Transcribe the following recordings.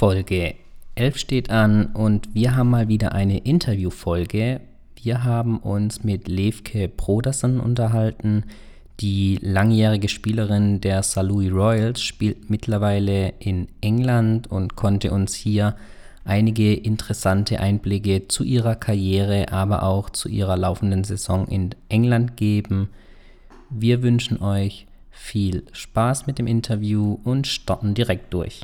Folge 11 steht an und wir haben mal wieder eine Interviewfolge. Wir haben uns mit Levke Brodersen unterhalten. Die langjährige Spielerin der Saarlouis Royals spielt mittlerweile in England und konnte uns hier einige interessante Einblicke zu ihrer Karriere, aber auch zu ihrer laufenden Saison in England geben. Wir wünschen euch viel Spaß mit dem Interview und starten direkt durch.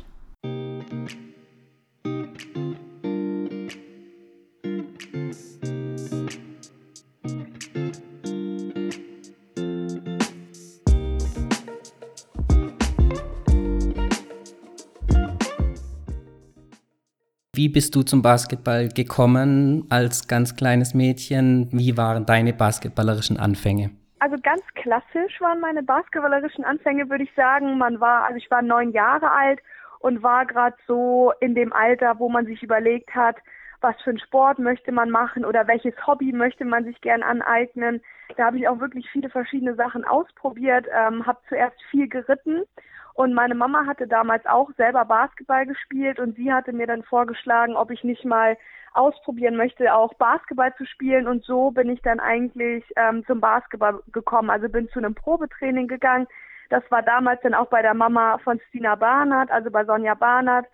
Wie bist du zum Basketball gekommen als ganz kleines Mädchen? Wie waren deine basketballerischen Anfänge? Also ganz klassisch waren meine basketballerischen Anfänge, würde ich sagen. Man war, also ich war neun Jahre alt und war gerade so in dem Alter, wo man sich überlegt hat, was für einen Sport möchte man machen oder welches Hobby möchte man sich gern aneignen. Da habe ich auch wirklich viele verschiedene Sachen ausprobiert, ähm, habe zuerst viel geritten und meine Mama hatte damals auch selber Basketball gespielt und sie hatte mir dann vorgeschlagen, ob ich nicht mal ausprobieren möchte, auch Basketball zu spielen. Und so bin ich dann eigentlich ähm, zum Basketball gekommen. Also bin zu einem Probetraining gegangen. Das war damals dann auch bei der Mama von Stina Barnard, also bei Sonja Barnard.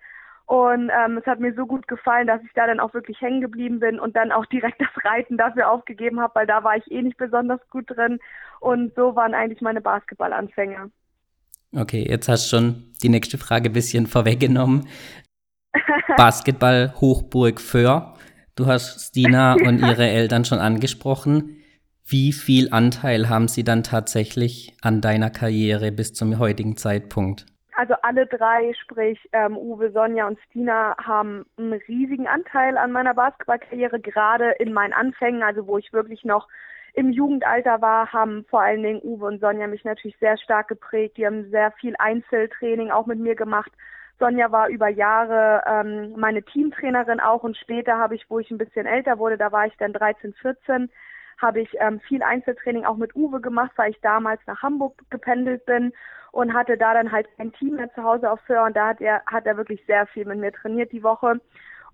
Und ähm, es hat mir so gut gefallen, dass ich da dann auch wirklich hängen geblieben bin und dann auch direkt das Reiten dafür aufgegeben habe, weil da war ich eh nicht besonders gut drin. Und so waren eigentlich meine Basketballanfänge. Okay, jetzt hast du schon die nächste Frage ein bisschen vorweggenommen. Basketball Hochburg Föhr. Du hast Stina und ihre Eltern schon angesprochen. Wie viel Anteil haben sie dann tatsächlich an deiner Karriere bis zum heutigen Zeitpunkt? Also alle drei, sprich ähm, Uwe, Sonja und Stina, haben einen riesigen Anteil an meiner Basketballkarriere, gerade in meinen Anfängen, also wo ich wirklich noch im Jugendalter war, haben vor allen Dingen Uwe und Sonja mich natürlich sehr stark geprägt. Die haben sehr viel Einzeltraining auch mit mir gemacht. Sonja war über Jahre ähm, meine Teamtrainerin auch und später habe ich, wo ich ein bisschen älter wurde, da war ich dann 13, 14, habe ich ähm, viel Einzeltraining auch mit Uwe gemacht, weil ich damals nach Hamburg gependelt bin und hatte da dann halt ein Team mehr zu Hause auf Föhr und da hat er, hat er wirklich sehr viel mit mir trainiert die Woche.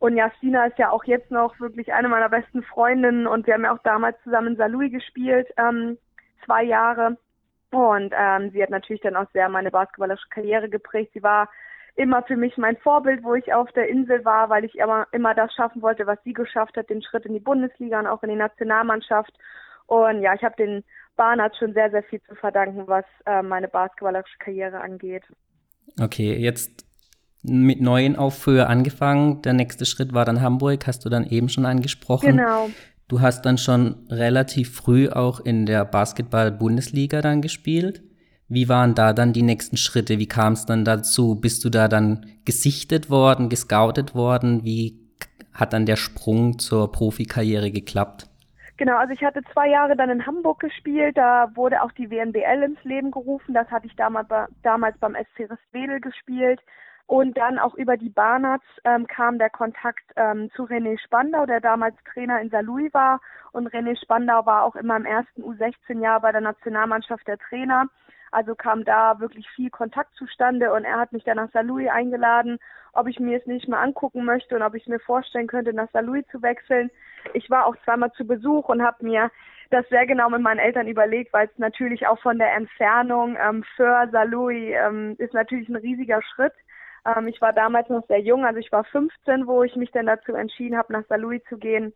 Und Jastina ist ja auch jetzt noch wirklich eine meiner besten Freundinnen und wir haben ja auch damals zusammen in Salui gespielt, ähm, zwei Jahre. Und ähm, sie hat natürlich dann auch sehr meine basketballische Karriere geprägt. Sie war immer für mich mein Vorbild, wo ich auf der Insel war, weil ich immer, immer das schaffen wollte, was sie geschafft hat, den Schritt in die Bundesliga und auch in die Nationalmannschaft. Und ja, ich habe den Barnard schon sehr, sehr viel zu verdanken, was äh, meine basketballische Karriere angeht. Okay, jetzt mit neuen Aufhöhe angefangen. Der nächste Schritt war dann Hamburg, hast du dann eben schon angesprochen. Genau. Du hast dann schon relativ früh auch in der Basketball-Bundesliga dann gespielt. Wie waren da dann die nächsten Schritte? Wie kam es dann dazu? Bist du da dann gesichtet worden, gescoutet worden? Wie hat dann der Sprung zur Profikarriere geklappt? Genau, also ich hatte zwei Jahre dann in Hamburg gespielt. Da wurde auch die WNBL ins Leben gerufen. Das hatte ich damals, damals beim SC Restwedel gespielt. Und dann auch über die Barnards ähm, kam der Kontakt ähm, zu René Spandau, der damals Trainer in Saarlouis war. Und René Spandau war auch immer im ersten U16-Jahr bei der Nationalmannschaft der Trainer. Also kam da wirklich viel Kontakt zustande und er hat mich dann nach Saarlouis eingeladen, ob ich mir es nicht mal angucken möchte und ob ich mir vorstellen könnte, nach Saarlouis zu wechseln. Ich war auch zweimal zu Besuch und habe mir das sehr genau mit meinen Eltern überlegt, weil es natürlich auch von der Entfernung ähm, für Saarlouis ähm, ist natürlich ein riesiger Schritt. Ähm, ich war damals noch sehr jung, also ich war 15, wo ich mich dann dazu entschieden habe, nach Saarlouis zu gehen.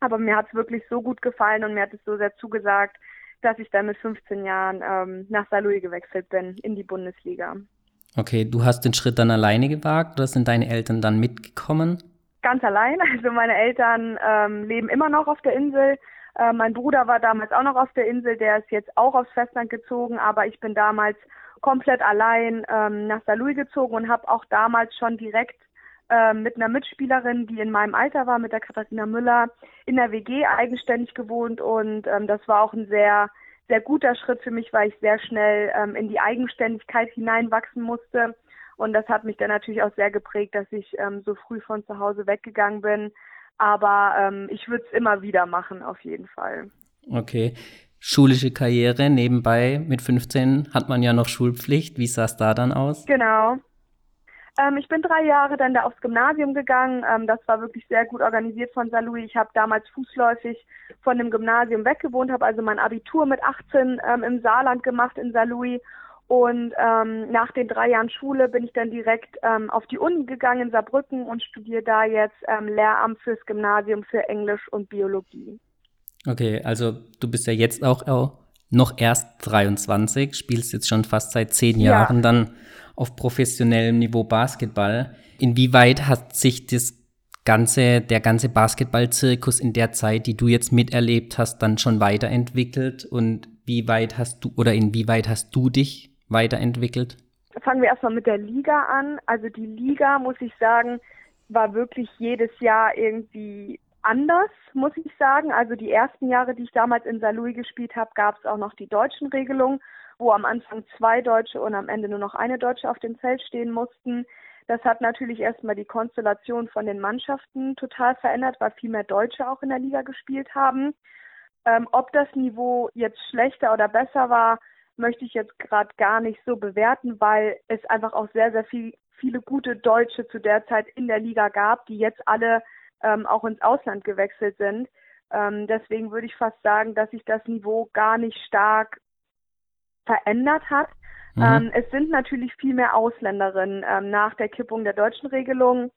Aber mir hat es wirklich so gut gefallen und mir hat es so sehr zugesagt, dass ich dann mit 15 Jahren ähm, nach Saarlouis gewechselt bin in die Bundesliga. Okay, du hast den Schritt dann alleine gewagt oder sind deine Eltern dann mitgekommen? Ganz allein. Also meine Eltern ähm, leben immer noch auf der Insel. Äh, mein Bruder war damals auch noch auf der Insel, der ist jetzt auch aufs Festland gezogen, aber ich bin damals komplett allein ähm, nach Saarlouis gezogen und habe auch damals schon direkt ähm, mit einer Mitspielerin, die in meinem Alter war, mit der Katharina Müller, in der WG eigenständig gewohnt und ähm, das war auch ein sehr, sehr guter Schritt für mich, weil ich sehr schnell ähm, in die Eigenständigkeit hineinwachsen musste. Und das hat mich dann natürlich auch sehr geprägt, dass ich ähm, so früh von zu Hause weggegangen bin. Aber ähm, ich würde es immer wieder machen, auf jeden Fall. Okay schulische Karriere. Nebenbei mit 15 hat man ja noch Schulpflicht. Wie sah es da dann aus? Genau. Ähm, ich bin drei Jahre dann da aufs Gymnasium gegangen. Ähm, das war wirklich sehr gut organisiert von Saarlouis. Ich habe damals fußläufig von dem Gymnasium weggewohnt, habe also mein Abitur mit 18 ähm, im Saarland gemacht in Saarlouis. Und ähm, nach den drei Jahren Schule bin ich dann direkt ähm, auf die Uni gegangen in Saarbrücken und studiere da jetzt ähm, Lehramt fürs Gymnasium für Englisch und Biologie. Okay, also du bist ja jetzt auch, auch noch erst 23, spielst jetzt schon fast seit zehn Jahren ja. dann auf professionellem Niveau Basketball. Inwieweit hat sich das ganze, der ganze Basketballzirkus in der Zeit, die du jetzt miterlebt hast, dann schon weiterentwickelt und wie weit hast du oder inwieweit hast du dich weiterentwickelt? Fangen wir erstmal mit der Liga an. Also die Liga, muss ich sagen, war wirklich jedes Jahr irgendwie anders, muss ich sagen. Also die ersten Jahre, die ich damals in Saarlouis gespielt habe, gab es auch noch die deutschen Regelungen wo am Anfang zwei Deutsche und am Ende nur noch eine Deutsche auf dem Feld stehen mussten. Das hat natürlich erstmal die Konstellation von den Mannschaften total verändert, weil viel mehr Deutsche auch in der Liga gespielt haben. Ähm, ob das Niveau jetzt schlechter oder besser war, möchte ich jetzt gerade gar nicht so bewerten, weil es einfach auch sehr, sehr viel, viele gute Deutsche zu der Zeit in der Liga gab, die jetzt alle ähm, auch ins Ausland gewechselt sind. Ähm, deswegen würde ich fast sagen, dass sich das Niveau gar nicht stark verändert hat. Mhm. Ähm, es sind natürlich viel mehr Ausländerinnen ähm, nach der Kippung der deutschen Regelung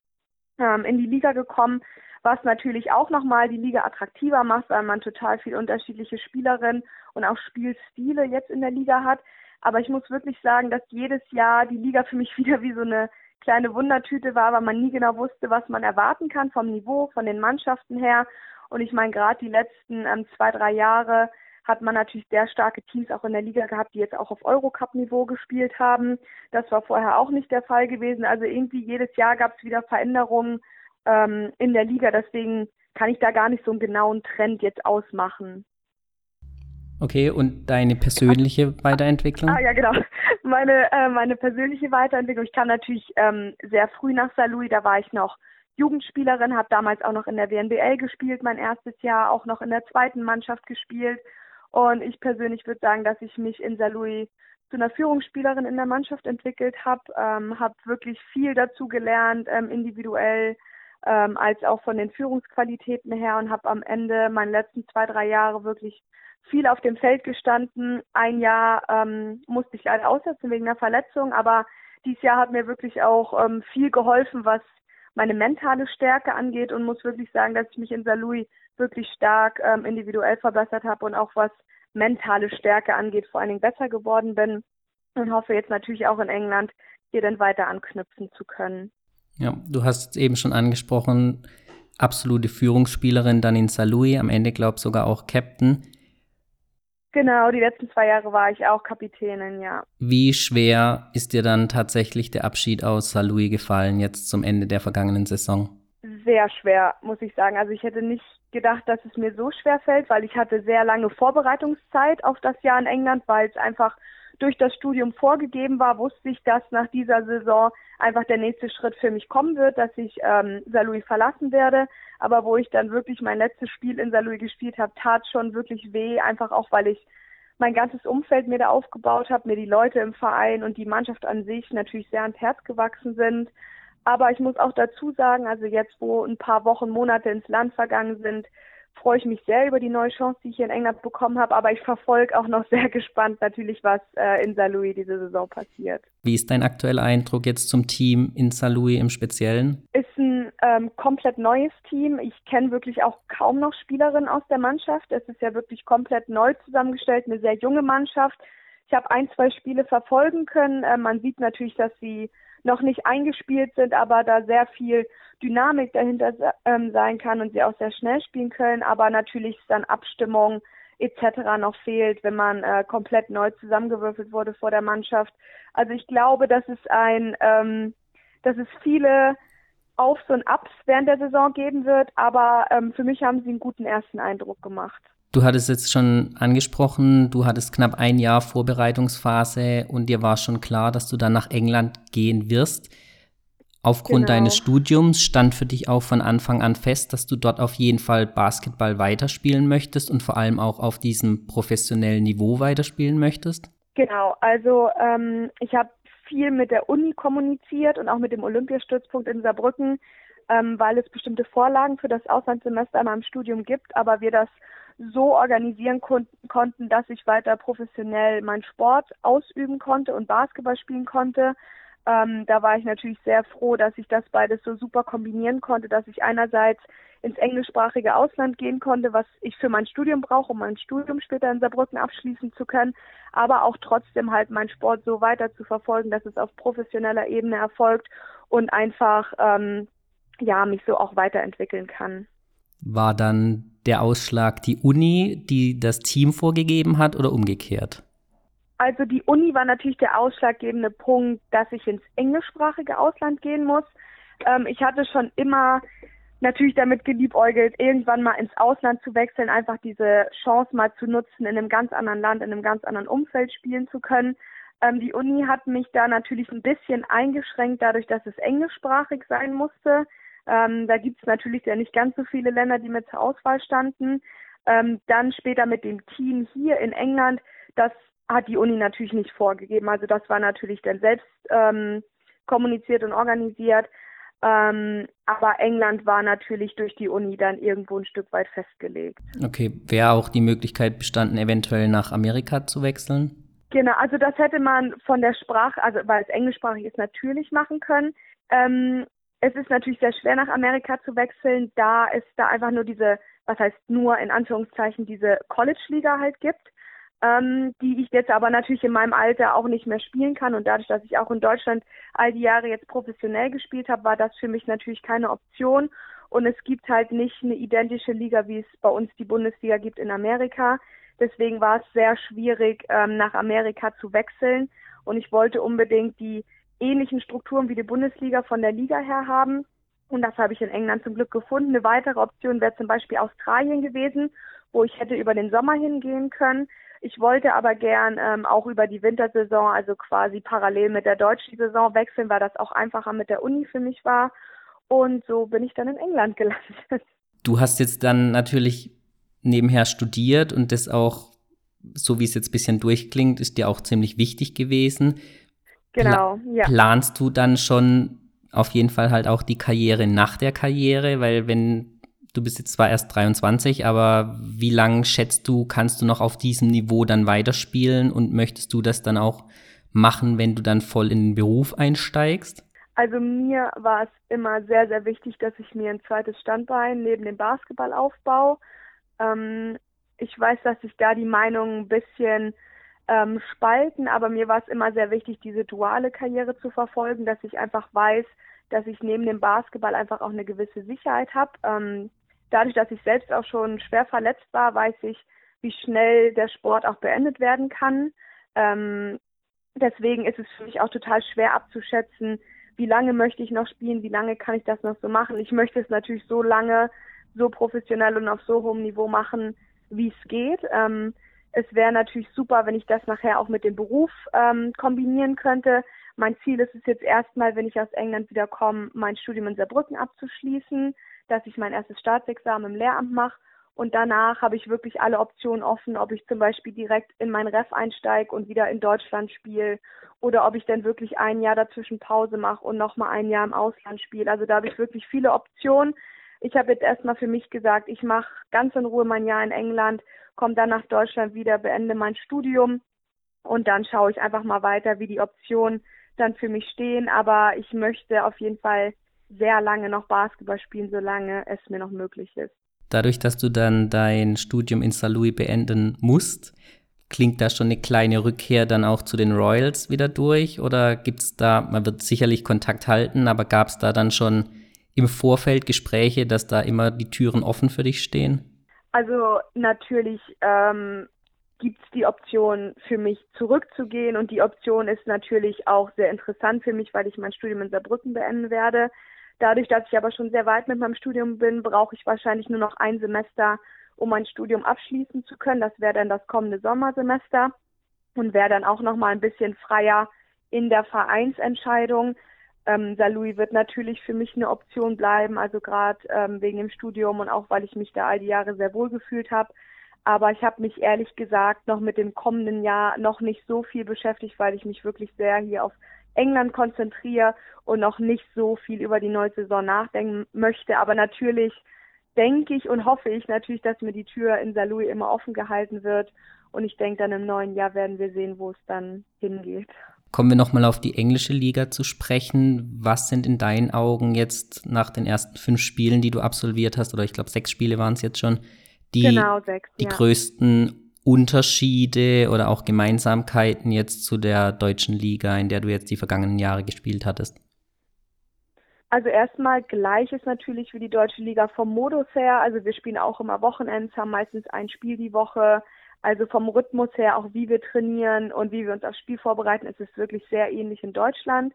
ähm, in die Liga gekommen, was natürlich auch nochmal die Liga attraktiver macht, weil man total viel unterschiedliche Spielerinnen und auch Spielstile jetzt in der Liga hat. Aber ich muss wirklich sagen, dass jedes Jahr die Liga für mich wieder wie so eine kleine Wundertüte war, weil man nie genau wusste, was man erwarten kann vom Niveau, von den Mannschaften her. Und ich meine, gerade die letzten ähm, zwei, drei Jahre hat man natürlich sehr starke Teams auch in der Liga gehabt, die jetzt auch auf Eurocup-Niveau gespielt haben. Das war vorher auch nicht der Fall gewesen. Also irgendwie jedes Jahr gab es wieder Veränderungen ähm, in der Liga. Deswegen kann ich da gar nicht so einen genauen Trend jetzt ausmachen. Okay, und deine persönliche Weiterentwicklung? Ah ja, genau. Meine, äh, meine persönliche Weiterentwicklung. Ich kam natürlich ähm, sehr früh nach Saarlouis, da war ich noch Jugendspielerin, habe damals auch noch in der WNBL gespielt, mein erstes Jahr auch noch in der zweiten Mannschaft gespielt und ich persönlich würde sagen, dass ich mich in Saarlouis zu einer Führungsspielerin in der Mannschaft entwickelt habe, ähm, habe wirklich viel dazu gelernt, ähm, individuell ähm, als auch von den Führungsqualitäten her und habe am Ende meine letzten zwei, drei Jahre wirklich viel auf dem Feld gestanden. Ein Jahr ähm, musste ich leider aussetzen wegen einer Verletzung, aber dieses Jahr hat mir wirklich auch ähm, viel geholfen, was meine mentale Stärke angeht und muss wirklich sagen, dass ich mich in Saarlouis wirklich stark ähm, individuell verbessert habe und auch was mentale Stärke angeht, vor allen Dingen besser geworden bin und hoffe jetzt natürlich auch in England hier dann weiter anknüpfen zu können. Ja, du hast eben schon angesprochen, absolute Führungsspielerin dann in Saarlouis, am Ende glaube ich sogar auch Captain. Genau, die letzten zwei Jahre war ich auch Kapitänin, ja. Wie schwer ist dir dann tatsächlich der Abschied aus Saarlouis gefallen, jetzt zum Ende der vergangenen Saison? Sehr schwer, muss ich sagen. Also ich hätte nicht gedacht, dass es mir so schwer fällt, weil ich hatte sehr lange Vorbereitungszeit auf das Jahr in England, weil es einfach durch das Studium vorgegeben war, wusste ich, dass nach dieser Saison einfach der nächste Schritt für mich kommen wird, dass ich ähm, Saarlouis verlassen werde. Aber wo ich dann wirklich mein letztes Spiel in Saarlouis gespielt habe, tat schon wirklich weh, einfach auch, weil ich mein ganzes Umfeld mir da aufgebaut habe, mir die Leute im Verein und die Mannschaft an sich natürlich sehr ans Herz gewachsen sind. Aber ich muss auch dazu sagen, also jetzt, wo ein paar Wochen, Monate ins Land vergangen sind, freue ich mich sehr über die neue Chance, die ich hier in England bekommen habe. Aber ich verfolge auch noch sehr gespannt natürlich, was äh, in St. Louis diese Saison passiert. Wie ist dein aktueller Eindruck jetzt zum Team in St. Louis im Speziellen? Ist ein ähm, komplett neues Team. Ich kenne wirklich auch kaum noch Spielerinnen aus der Mannschaft. Es ist ja wirklich komplett neu zusammengestellt, eine sehr junge Mannschaft. Ich habe ein, zwei Spiele verfolgen können. Äh, man sieht natürlich, dass sie noch nicht eingespielt sind, aber da sehr viel Dynamik dahinter ähm, sein kann und sie auch sehr schnell spielen können, aber natürlich dann Abstimmung etc. noch fehlt, wenn man äh, komplett neu zusammengewürfelt wurde vor der Mannschaft. Also ich glaube, dass es ein, ähm, dass es viele Aufs und Ups während der Saison geben wird, aber ähm, für mich haben sie einen guten ersten Eindruck gemacht. Du hattest jetzt schon angesprochen, du hattest knapp ein Jahr Vorbereitungsphase und dir war schon klar, dass du dann nach England gehen wirst. Aufgrund genau. deines Studiums stand für dich auch von Anfang an fest, dass du dort auf jeden Fall Basketball weiterspielen möchtest und vor allem auch auf diesem professionellen Niveau weiterspielen möchtest? Genau, also ähm, ich habe viel mit der Uni kommuniziert und auch mit dem Olympiastützpunkt in Saarbrücken, ähm, weil es bestimmte Vorlagen für das Auslandssemester in meinem Studium gibt, aber wir das so organisieren kon konnten, dass ich weiter professionell meinen Sport ausüben konnte und Basketball spielen konnte. Ähm, da war ich natürlich sehr froh, dass ich das beides so super kombinieren konnte, dass ich einerseits ins englischsprachige Ausland gehen konnte, was ich für mein Studium brauche, um mein Studium später in Saarbrücken abschließen zu können, aber auch trotzdem halt meinen Sport so weiter zu verfolgen, dass es auf professioneller Ebene erfolgt und einfach ähm, ja mich so auch weiterentwickeln kann. War dann der Ausschlag die Uni, die das Team vorgegeben hat oder umgekehrt? Also die Uni war natürlich der ausschlaggebende Punkt, dass ich ins englischsprachige Ausland gehen muss. Ähm, ich hatte schon immer natürlich damit geliebäugelt, irgendwann mal ins Ausland zu wechseln, einfach diese Chance mal zu nutzen, in einem ganz anderen Land, in einem ganz anderen Umfeld spielen zu können. Ähm, die Uni hat mich da natürlich ein bisschen eingeschränkt, dadurch, dass es englischsprachig sein musste. Ähm, da gibt es natürlich ja nicht ganz so viele Länder, die mit zur Auswahl standen. Ähm, dann später mit dem Team hier in England, das hat die Uni natürlich nicht vorgegeben. Also das war natürlich dann selbst ähm, kommuniziert und organisiert. Ähm, aber England war natürlich durch die Uni dann irgendwo ein Stück weit festgelegt. Okay, wäre auch die Möglichkeit bestanden, eventuell nach Amerika zu wechseln? Genau, also das hätte man von der Sprache, also weil es englischsprachig ist, natürlich machen können. Ähm, es ist natürlich sehr schwer, nach Amerika zu wechseln, da es da einfach nur diese, was heißt nur in Anführungszeichen, diese College-Liga halt gibt ähm, die ich jetzt aber natürlich in meinem Alter auch nicht mehr spielen kann. Und dadurch, dass ich auch in Deutschland all die Jahre jetzt professionell gespielt habe, war das für mich natürlich keine Option. Und es gibt halt nicht eine identische Liga, wie es bei uns die Bundesliga gibt in Amerika. Deswegen war es sehr schwierig, ähm, nach Amerika zu wechseln. Und ich wollte unbedingt die ähnlichen Strukturen wie die Bundesliga von der Liga her haben. Und das habe ich in England zum Glück gefunden. Eine weitere Option wäre zum Beispiel Australien gewesen, wo ich hätte über den Sommer hingehen können. Ich wollte aber gern ähm, auch über die Wintersaison, also quasi parallel mit der deutschen Saison wechseln, weil das auch einfacher mit der Uni für mich war. Und so bin ich dann in England gelandet. Du hast jetzt dann natürlich nebenher studiert und das auch, so wie es jetzt ein bisschen durchklingt, ist dir auch ziemlich wichtig gewesen. Genau, Pla ja. Planst du dann schon auf jeden Fall halt auch die Karriere nach der Karriere? Weil wenn Du bist jetzt zwar erst 23, aber wie lange schätzt du, kannst du noch auf diesem Niveau dann weiterspielen und möchtest du das dann auch machen, wenn du dann voll in den Beruf einsteigst? Also mir war es immer sehr, sehr wichtig, dass ich mir ein zweites Standbein neben dem Basketball aufbaue. Ähm, ich weiß, dass sich da die Meinungen ein bisschen ähm, spalten, aber mir war es immer sehr wichtig, diese duale Karriere zu verfolgen, dass ich einfach weiß, dass ich neben dem Basketball einfach auch eine gewisse Sicherheit habe. Ähm, dadurch, dass ich selbst auch schon schwer verletzt war, weiß ich, wie schnell der Sport auch beendet werden kann. Ähm, deswegen ist es für mich auch total schwer abzuschätzen, wie lange möchte ich noch spielen, wie lange kann ich das noch so machen. Ich möchte es natürlich so lange, so professionell und auf so hohem Niveau machen, wie es geht. Ähm, es wäre natürlich super, wenn ich das nachher auch mit dem Beruf ähm, kombinieren könnte. Mein Ziel ist es jetzt erstmal, wenn ich aus England wiederkomme, mein Studium in Saarbrücken abzuschließen dass ich mein erstes Staatsexamen im Lehramt mache und danach habe ich wirklich alle Optionen offen, ob ich zum Beispiel direkt in mein Ref einsteige und wieder in Deutschland spiele oder ob ich dann wirklich ein Jahr dazwischen Pause mache und nochmal ein Jahr im Ausland spiele. Also da habe ich wirklich viele Optionen. Ich habe jetzt erstmal für mich gesagt, ich mache ganz in Ruhe mein Jahr in England, komme dann nach Deutschland wieder, beende mein Studium und dann schaue ich einfach mal weiter, wie die Optionen dann für mich stehen. Aber ich möchte auf jeden Fall sehr lange noch Basketball spielen, solange es mir noch möglich ist. Dadurch, dass du dann dein Studium in St. Louis beenden musst, klingt da schon eine kleine Rückkehr dann auch zu den Royals wieder durch? Oder gibt es da, man wird sicherlich Kontakt halten, aber gab es da dann schon im Vorfeld Gespräche, dass da immer die Türen offen für dich stehen? Also natürlich ähm, gibt es die Option für mich zurückzugehen und die Option ist natürlich auch sehr interessant für mich, weil ich mein Studium in Saarbrücken beenden werde. Dadurch, dass ich aber schon sehr weit mit meinem Studium bin, brauche ich wahrscheinlich nur noch ein Semester, um mein Studium abschließen zu können. Das wäre dann das kommende Sommersemester und wäre dann auch noch mal ein bisschen freier in der Vereinsentscheidung. Ähm, Saarlouis wird natürlich für mich eine Option bleiben, also gerade ähm, wegen dem Studium und auch weil ich mich da all die Jahre sehr wohl gefühlt habe. Aber ich habe mich ehrlich gesagt noch mit dem kommenden Jahr noch nicht so viel beschäftigt, weil ich mich wirklich sehr hier auf England konzentriere und noch nicht so viel über die neue Saison nachdenken möchte. Aber natürlich denke ich und hoffe ich natürlich, dass mir die Tür in Saarlouis immer offen gehalten wird. Und ich denke, dann im neuen Jahr werden wir sehen, wo es dann hingeht. Kommen wir nochmal auf die englische Liga zu sprechen. Was sind in deinen Augen jetzt nach den ersten fünf Spielen, die du absolviert hast, oder ich glaube sechs Spiele waren es jetzt schon, die, genau, sechs, die ja. größten Unterschiede oder auch Gemeinsamkeiten jetzt zu der deutschen Liga, in der du jetzt die vergangenen Jahre gespielt hattest? Also erstmal gleich ist natürlich wie die deutsche Liga vom Modus her. Also wir spielen auch immer Wochenends, haben meistens ein Spiel die Woche. Also vom Rhythmus her, auch wie wir trainieren und wie wir uns aufs Spiel vorbereiten, ist es wirklich sehr ähnlich in Deutschland.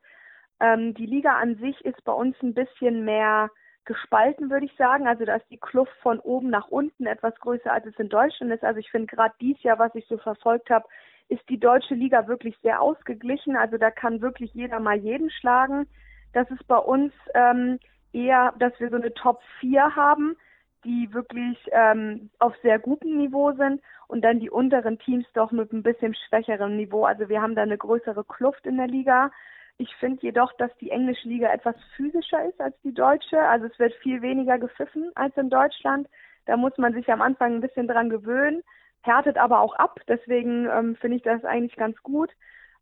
Ähm, die Liga an sich ist bei uns ein bisschen mehr gespalten, würde ich sagen. Also da ist die Kluft von oben nach unten etwas größer, als es in Deutschland ist. Also ich finde gerade dieses Jahr, was ich so verfolgt habe, ist die deutsche Liga wirklich sehr ausgeglichen. Also da kann wirklich jeder mal jeden schlagen. Das ist bei uns ähm, eher, dass wir so eine Top 4 haben, die wirklich ähm, auf sehr gutem Niveau sind und dann die unteren Teams doch mit ein bisschen schwächerem Niveau. Also wir haben da eine größere Kluft in der Liga. Ich finde jedoch, dass die englische Liga etwas physischer ist als die deutsche. Also es wird viel weniger gepfiffen als in Deutschland. Da muss man sich am Anfang ein bisschen dran gewöhnen, härtet aber auch ab. Deswegen ähm, finde ich das eigentlich ganz gut.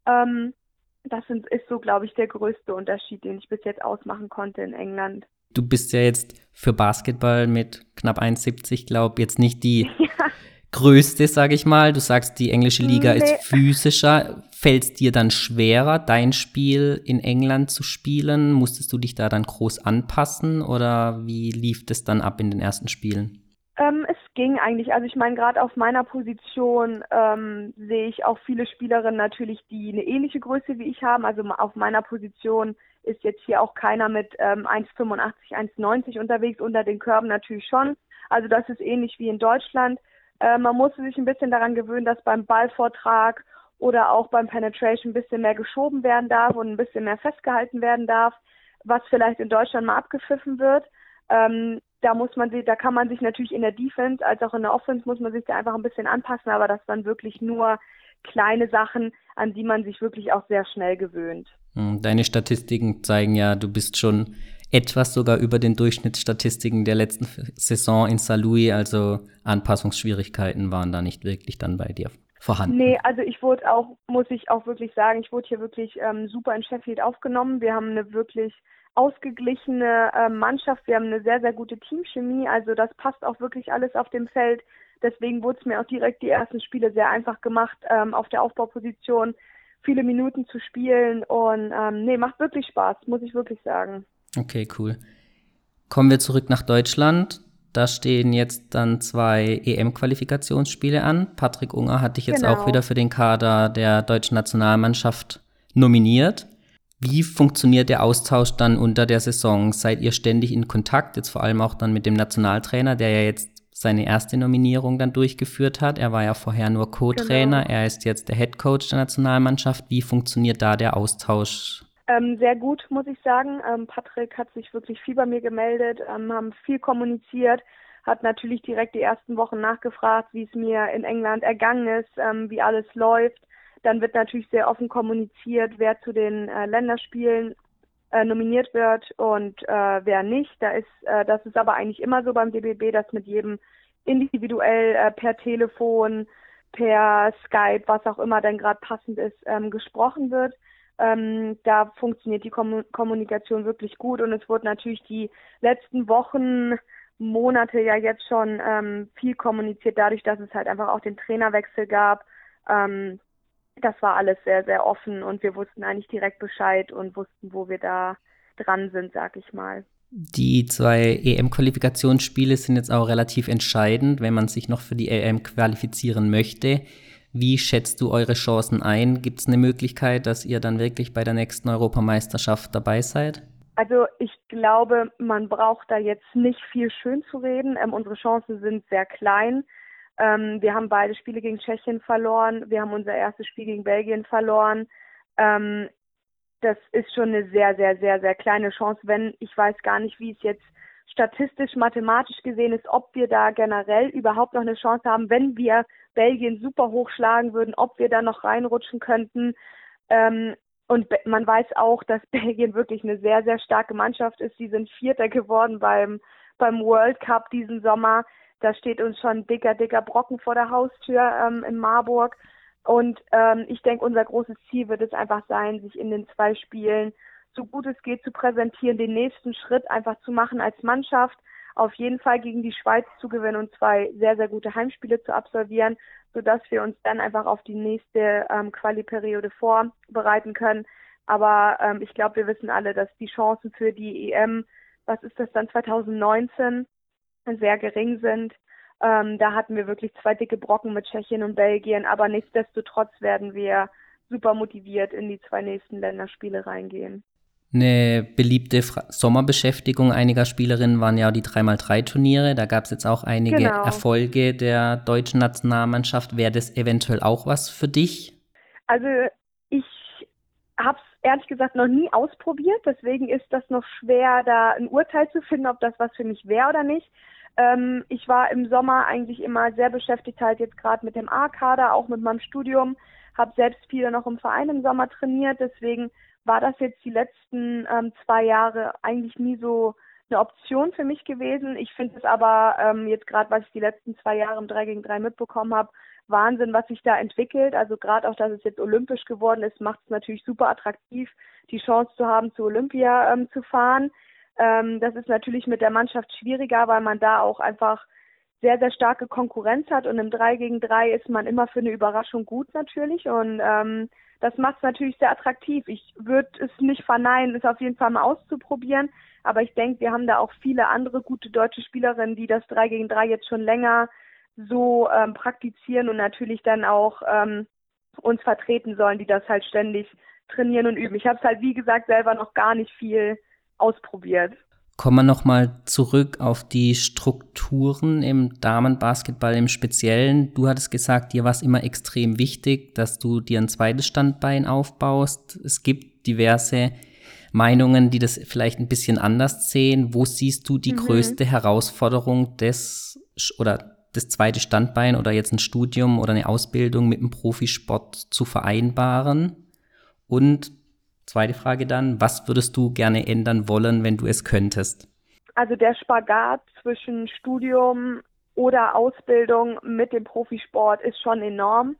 Ähm, das sind, ist so, glaube ich, der größte Unterschied, den ich bis jetzt ausmachen konnte in England. Du bist ja jetzt für Basketball mit knapp 1,70, glaube jetzt nicht die ja. größte, sage ich mal. Du sagst, die englische Liga nee. ist physischer. Fällt es dir dann schwerer, dein Spiel in England zu spielen? Musstest du dich da dann groß anpassen oder wie lief das dann ab in den ersten Spielen? Ähm, es ging eigentlich. Also ich meine, gerade auf meiner Position ähm, sehe ich auch viele Spielerinnen natürlich, die eine ähnliche Größe wie ich haben. Also auf meiner Position ist jetzt hier auch keiner mit ähm, 1,85, 1,90 unterwegs, unter den Körben natürlich schon. Also das ist ähnlich wie in Deutschland. Äh, man musste sich ein bisschen daran gewöhnen, dass beim Ballvortrag oder auch beim Penetration ein bisschen mehr geschoben werden darf und ein bisschen mehr festgehalten werden darf, was vielleicht in Deutschland mal abgepfiffen wird. Ähm, da muss man sich, da kann man sich natürlich in der Defense als auch in der Offense muss man sich da einfach ein bisschen anpassen, aber das waren wirklich nur kleine Sachen, an die man sich wirklich auch sehr schnell gewöhnt. Hm, deine Statistiken zeigen ja, du bist schon etwas sogar über den Durchschnittsstatistiken der letzten Saison in Saint-Louis, also Anpassungsschwierigkeiten waren da nicht wirklich dann bei dir vorhanden. Nee, also ich wurde auch, muss ich auch wirklich sagen, ich wurde hier wirklich ähm, super in Sheffield aufgenommen. Wir haben eine wirklich ausgeglichene äh, Mannschaft. Wir haben eine sehr, sehr gute Teamchemie. Also das passt auch wirklich alles auf dem Feld. Deswegen wurde es mir auch direkt die ersten Spiele sehr einfach gemacht, ähm, auf der Aufbauposition viele Minuten zu spielen. Und ähm, nee, macht wirklich Spaß, muss ich wirklich sagen. Okay, cool. Kommen wir zurück nach Deutschland. Da stehen jetzt dann zwei EM-Qualifikationsspiele an. Patrick Unger hat dich jetzt genau. auch wieder für den Kader der deutschen Nationalmannschaft nominiert. Wie funktioniert der Austausch dann unter der Saison? Seid ihr ständig in Kontakt, jetzt vor allem auch dann mit dem Nationaltrainer, der ja jetzt seine erste Nominierung dann durchgeführt hat? Er war ja vorher nur Co-Trainer, genau. er ist jetzt der Head Coach der Nationalmannschaft. Wie funktioniert da der Austausch? Ähm, sehr gut, muss ich sagen. Ähm, Patrick hat sich wirklich viel bei mir gemeldet, ähm, haben viel kommuniziert, hat natürlich direkt die ersten Wochen nachgefragt, wie es mir in England ergangen ist, ähm, wie alles läuft dann wird natürlich sehr offen kommuniziert, wer zu den äh, Länderspielen äh, nominiert wird und äh, wer nicht. Da ist, äh, das ist aber eigentlich immer so beim DBB, dass mit jedem individuell äh, per Telefon, per Skype, was auch immer dann gerade passend ist, ähm, gesprochen wird. Ähm, da funktioniert die Kom Kommunikation wirklich gut und es wurde natürlich die letzten Wochen, Monate ja jetzt schon ähm, viel kommuniziert, dadurch, dass es halt einfach auch den Trainerwechsel gab. Ähm, das war alles sehr, sehr offen und wir wussten eigentlich direkt Bescheid und wussten, wo wir da dran sind, sag ich mal. Die zwei EM-Qualifikationsspiele sind jetzt auch relativ entscheidend, wenn man sich noch für die EM qualifizieren möchte. Wie schätzt du eure Chancen ein? Gibt es eine Möglichkeit, dass ihr dann wirklich bei der nächsten Europameisterschaft dabei seid? Also ich glaube, man braucht da jetzt nicht viel schön zu reden. Ähm, unsere Chancen sind sehr klein. Ähm, wir haben beide Spiele gegen Tschechien verloren. Wir haben unser erstes Spiel gegen Belgien verloren. Ähm, das ist schon eine sehr, sehr, sehr, sehr kleine Chance, wenn ich weiß gar nicht, wie es jetzt statistisch, mathematisch gesehen ist, ob wir da generell überhaupt noch eine Chance haben, wenn wir Belgien super hochschlagen würden, ob wir da noch reinrutschen könnten. Ähm, Und man weiß auch, dass Belgien wirklich eine sehr, sehr starke Mannschaft ist. Sie sind Vierter geworden beim, beim World Cup diesen Sommer. Da steht uns schon dicker, dicker Brocken vor der Haustür ähm, in Marburg. Und ähm, ich denke, unser großes Ziel wird es einfach sein, sich in den zwei Spielen so gut es geht zu präsentieren, den nächsten Schritt einfach zu machen als Mannschaft, auf jeden Fall gegen die Schweiz zu gewinnen und zwei sehr, sehr gute Heimspiele zu absolvieren, sodass wir uns dann einfach auf die nächste ähm, Quali-Periode vorbereiten können. Aber ähm, ich glaube, wir wissen alle, dass die Chancen für die EM, was ist das dann 2019, sehr gering sind. Ähm, da hatten wir wirklich zwei dicke Brocken mit Tschechien und Belgien, aber nichtsdestotrotz werden wir super motiviert in die zwei nächsten Länderspiele reingehen. Eine beliebte Fra Sommerbeschäftigung einiger Spielerinnen waren ja die 3x3-Turniere. Da gab es jetzt auch einige genau. Erfolge der deutschen Nationalmannschaft. Wäre das eventuell auch was für dich? Also ich habe es ehrlich gesagt noch nie ausprobiert. Deswegen ist das noch schwer, da ein Urteil zu finden, ob das was für mich wäre oder nicht. Ähm, ich war im Sommer eigentlich immer sehr beschäftigt, halt jetzt gerade mit dem A-Kader, auch mit meinem Studium. Habe selbst viel noch im Verein im Sommer trainiert. Deswegen war das jetzt die letzten ähm, zwei Jahre eigentlich nie so eine Option für mich gewesen. Ich finde es aber ähm, jetzt gerade, was ich die letzten zwei Jahre im 3 gegen 3 mitbekommen habe, Wahnsinn, was sich da entwickelt. Also gerade auch, dass es jetzt olympisch geworden ist, macht es natürlich super attraktiv, die Chance zu haben, zu Olympia ähm, zu fahren. Ähm, das ist natürlich mit der Mannschaft schwieriger, weil man da auch einfach sehr, sehr starke Konkurrenz hat und im 3 gegen 3 ist man immer für eine Überraschung gut natürlich und ähm, das macht es natürlich sehr attraktiv. Ich würde es nicht verneinen, es auf jeden Fall mal auszuprobieren. Aber ich denke, wir haben da auch viele andere gute deutsche Spielerinnen, die das 3 gegen 3 jetzt schon länger so ähm, praktizieren und natürlich dann auch ähm, uns vertreten sollen, die das halt ständig trainieren und üben. Ich habe es halt, wie gesagt, selber noch gar nicht viel ausprobiert. Kommen wir nochmal zurück auf die Strukturen im Damenbasketball im Speziellen. Du hattest gesagt, dir war es immer extrem wichtig, dass du dir ein zweites Standbein aufbaust. Es gibt diverse Meinungen, die das vielleicht ein bisschen anders sehen. Wo siehst du die mhm. größte Herausforderung des oder das zweite Standbein oder jetzt ein Studium oder eine Ausbildung mit dem Profisport zu vereinbaren? Und Zweite Frage dann, was würdest du gerne ändern wollen, wenn du es könntest? Also der Spagat zwischen Studium oder Ausbildung mit dem Profisport ist schon enorm.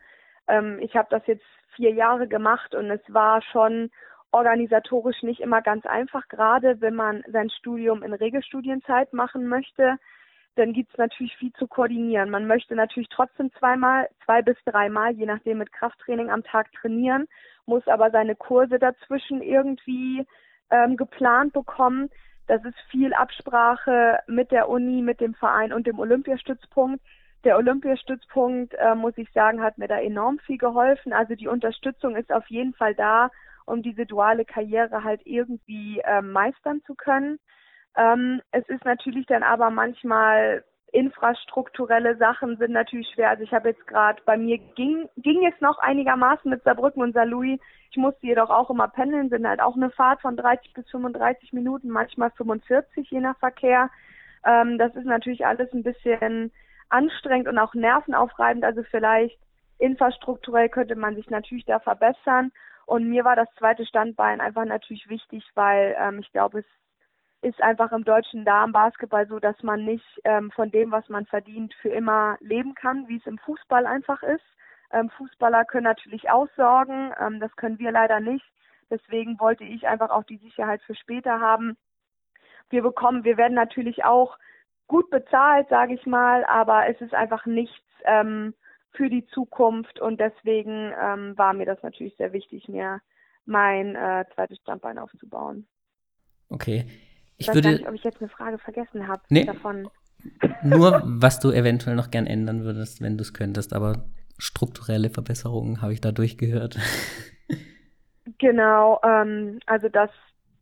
Ähm, ich habe das jetzt vier Jahre gemacht und es war schon organisatorisch nicht immer ganz einfach, gerade wenn man sein Studium in Regelstudienzeit machen möchte. Dann gibt es natürlich viel zu koordinieren. Man möchte natürlich trotzdem zweimal, zwei bis dreimal, je nachdem mit Krafttraining am Tag trainieren muss aber seine Kurse dazwischen irgendwie ähm, geplant bekommen. Das ist viel Absprache mit der Uni, mit dem Verein und dem Olympiastützpunkt. Der Olympiastützpunkt, äh, muss ich sagen, hat mir da enorm viel geholfen. Also die Unterstützung ist auf jeden Fall da, um diese duale Karriere halt irgendwie äh, meistern zu können. Ähm, es ist natürlich dann aber manchmal infrastrukturelle Sachen sind natürlich schwer. Also ich habe jetzt gerade, bei mir ging, ging es noch einigermaßen mit Saarbrücken und Saarlouis. Ich musste jedoch auch immer pendeln, sind halt auch eine Fahrt von 30 bis 35 Minuten, manchmal 45 je nach Verkehr. Ähm, das ist natürlich alles ein bisschen anstrengend und auch nervenaufreibend. Also vielleicht infrastrukturell könnte man sich natürlich da verbessern. Und mir war das zweite Standbein einfach natürlich wichtig, weil ähm, ich glaube, es ist einfach im deutschen Damenbasketball so, dass man nicht ähm, von dem, was man verdient, für immer leben kann, wie es im Fußball einfach ist. Ähm, Fußballer können natürlich aussorgen, ähm, das können wir leider nicht. Deswegen wollte ich einfach auch die Sicherheit für später haben. Wir bekommen, wir werden natürlich auch gut bezahlt, sage ich mal, aber es ist einfach nichts ähm, für die Zukunft und deswegen ähm, war mir das natürlich sehr wichtig, mir mein äh, zweites Standbein aufzubauen. Okay. Ich, weiß würde, nicht, ob ich jetzt eine Frage vergessen habe nee, davon. Nur, was du eventuell noch gern ändern würdest, wenn du es könntest, aber strukturelle Verbesserungen habe ich da durchgehört. Genau, ähm, also das,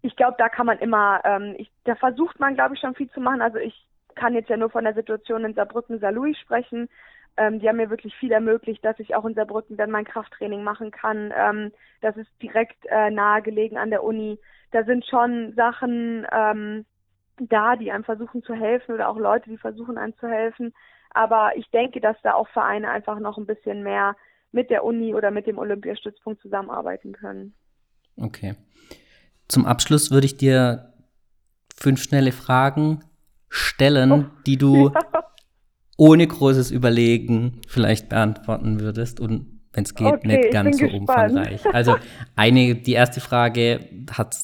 ich glaube, da kann man immer, ähm, ich, da versucht man, glaube ich, schon viel zu machen. Also ich kann jetzt ja nur von der Situation in Saarbrücken, Saarlouis sprechen. Ähm, die haben mir wirklich viel ermöglicht, dass ich auch in Saarbrücken dann mein Krafttraining machen kann. Ähm, das ist direkt äh, nahe gelegen an der Uni da sind schon Sachen ähm, da, die einem versuchen zu helfen oder auch Leute, die versuchen einem zu helfen. Aber ich denke, dass da auch Vereine einfach noch ein bisschen mehr mit der Uni oder mit dem Olympiastützpunkt zusammenarbeiten können. Okay. Zum Abschluss würde ich dir fünf schnelle Fragen stellen, oh. die du ja. ohne großes Überlegen vielleicht beantworten würdest und wenn es geht, okay, nicht ganz so gespannt. umfangreich. Also eine, die erste Frage hat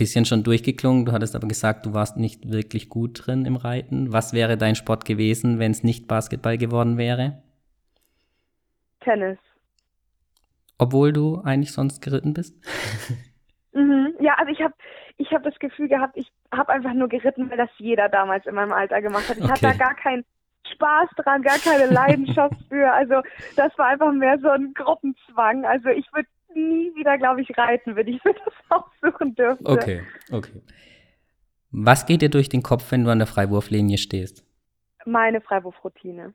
bisschen schon durchgeklungen. Du hattest aber gesagt, du warst nicht wirklich gut drin im Reiten. Was wäre dein Sport gewesen, wenn es nicht Basketball geworden wäre? Tennis. Obwohl du eigentlich sonst geritten bist? Mhm. Ja, also ich habe ich hab das Gefühl gehabt, ich habe einfach nur geritten, weil das jeder damals in meinem Alter gemacht hat. Ich okay. hatte da gar keinen Spaß dran, gar keine Leidenschaft für. Also das war einfach mehr so ein Gruppenzwang. Also ich würde nie wieder, glaube ich, reiten, wenn ich mir das aussuchen dürfte. Okay, okay. Was geht dir durch den Kopf, wenn du an der Freiwurflinie stehst? Meine Freiwurfroutine.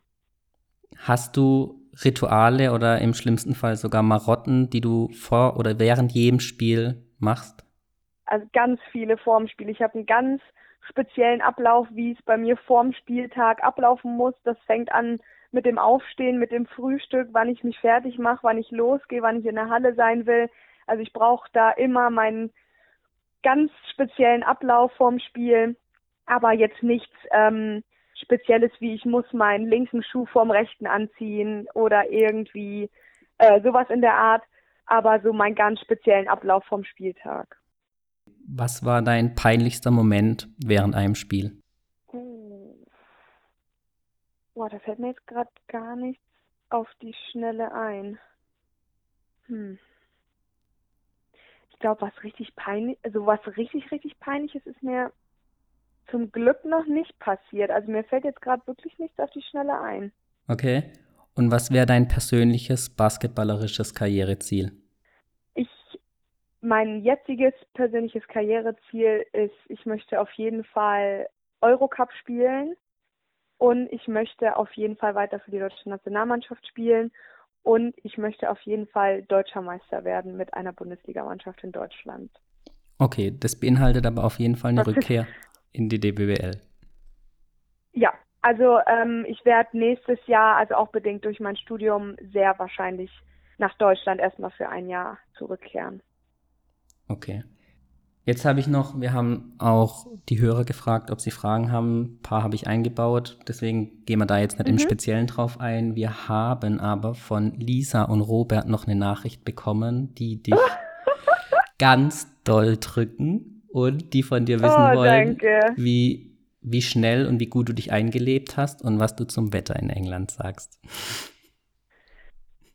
Hast du Rituale oder im schlimmsten Fall sogar Marotten, die du vor oder während jedem Spiel machst? Also ganz viele vorm Spiel. Ich habe einen ganz speziellen Ablauf, wie es bei mir vorm Spieltag ablaufen muss. Das fängt an mit dem Aufstehen, mit dem Frühstück, wann ich mich fertig mache, wann ich losgehe, wann ich in der Halle sein will. Also ich brauche da immer meinen ganz speziellen Ablauf vorm Spiel, aber jetzt nichts ähm, Spezielles wie ich muss meinen linken Schuh vorm rechten anziehen oder irgendwie äh, sowas in der Art, aber so meinen ganz speziellen Ablauf vom Spieltag. Was war dein peinlichster Moment während einem Spiel? Uh. Boah, da fällt mir jetzt gerade gar nichts auf die Schnelle ein. Hm. Ich glaube, was richtig peinlich, also was richtig, richtig peinliches ist mir zum Glück noch nicht passiert. Also mir fällt jetzt gerade wirklich nichts auf die Schnelle ein. Okay. Und was wäre dein persönliches basketballerisches Karriereziel? Ich, mein jetziges persönliches Karriereziel ist, ich möchte auf jeden Fall Eurocup spielen und ich möchte auf jeden Fall weiter für die deutsche Nationalmannschaft spielen und ich möchte auf jeden Fall deutscher Meister werden mit einer Bundesligamannschaft in Deutschland. Okay, das beinhaltet aber auf jeden Fall eine Rückkehr in die DBWL? Ja, also ähm, ich werde nächstes Jahr, also auch bedingt durch mein Studium, sehr wahrscheinlich nach Deutschland erstmal für ein Jahr zurückkehren. Okay. Jetzt habe ich noch, wir haben auch die Hörer gefragt, ob sie Fragen haben. Ein paar habe ich eingebaut, deswegen gehen wir da jetzt nicht mhm. im Speziellen drauf ein. Wir haben aber von Lisa und Robert noch eine Nachricht bekommen, die dich ganz doll drücken und die von dir wissen oh, wollen, wie, wie schnell und wie gut du dich eingelebt hast und was du zum Wetter in England sagst.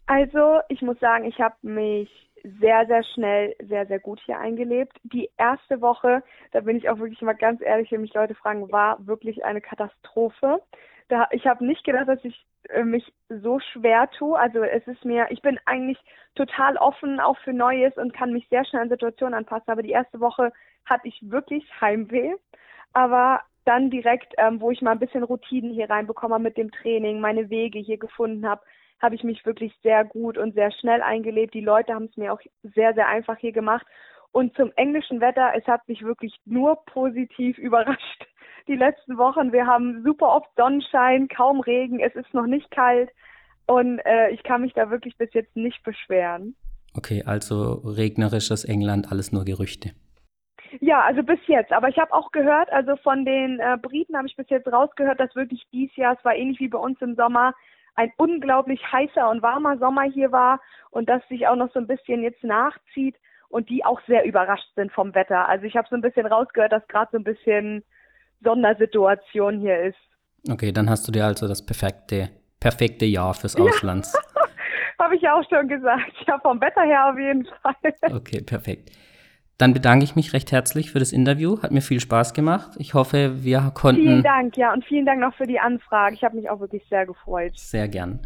Also, ich muss sagen, ich habe mich sehr, sehr schnell, sehr, sehr gut hier eingelebt. Die erste Woche, da bin ich auch wirklich mal ganz ehrlich, wenn mich Leute fragen, war wirklich eine Katastrophe. Da, ich habe nicht gedacht, dass ich äh, mich so schwer tue. Also es ist mir, ich bin eigentlich total offen auch für Neues und kann mich sehr schnell an Situationen anpassen. Aber die erste Woche hatte ich wirklich Heimweh. Aber dann direkt, ähm, wo ich mal ein bisschen Routinen hier reinbekomme mit dem Training, meine Wege hier gefunden habe, habe ich mich wirklich sehr gut und sehr schnell eingelebt. Die Leute haben es mir auch sehr, sehr einfach hier gemacht. Und zum englischen Wetter, es hat mich wirklich nur positiv überrascht. Die letzten Wochen, wir haben super oft Sonnenschein, kaum Regen, es ist noch nicht kalt und äh, ich kann mich da wirklich bis jetzt nicht beschweren. Okay, also regnerisches England, alles nur Gerüchte. Ja, also bis jetzt. Aber ich habe auch gehört, also von den äh, Briten habe ich bis jetzt rausgehört, dass wirklich dieses Jahr, es war ähnlich wie bei uns im Sommer, ein unglaublich heißer und warmer Sommer hier war und das sich auch noch so ein bisschen jetzt nachzieht und die auch sehr überrascht sind vom Wetter. Also ich habe so ein bisschen rausgehört, dass gerade so ein bisschen Sondersituation hier ist. Okay, dann hast du dir also das perfekte, perfekte Jahr fürs Ausland. Ja. habe ich ja auch schon gesagt. Ja, vom Wetter her auf jeden Fall. Okay, perfekt. Dann bedanke ich mich recht herzlich für das Interview. Hat mir viel Spaß gemacht. Ich hoffe, wir konnten. Vielen Dank, ja, und vielen Dank noch für die Anfrage. Ich habe mich auch wirklich sehr gefreut. Sehr gern.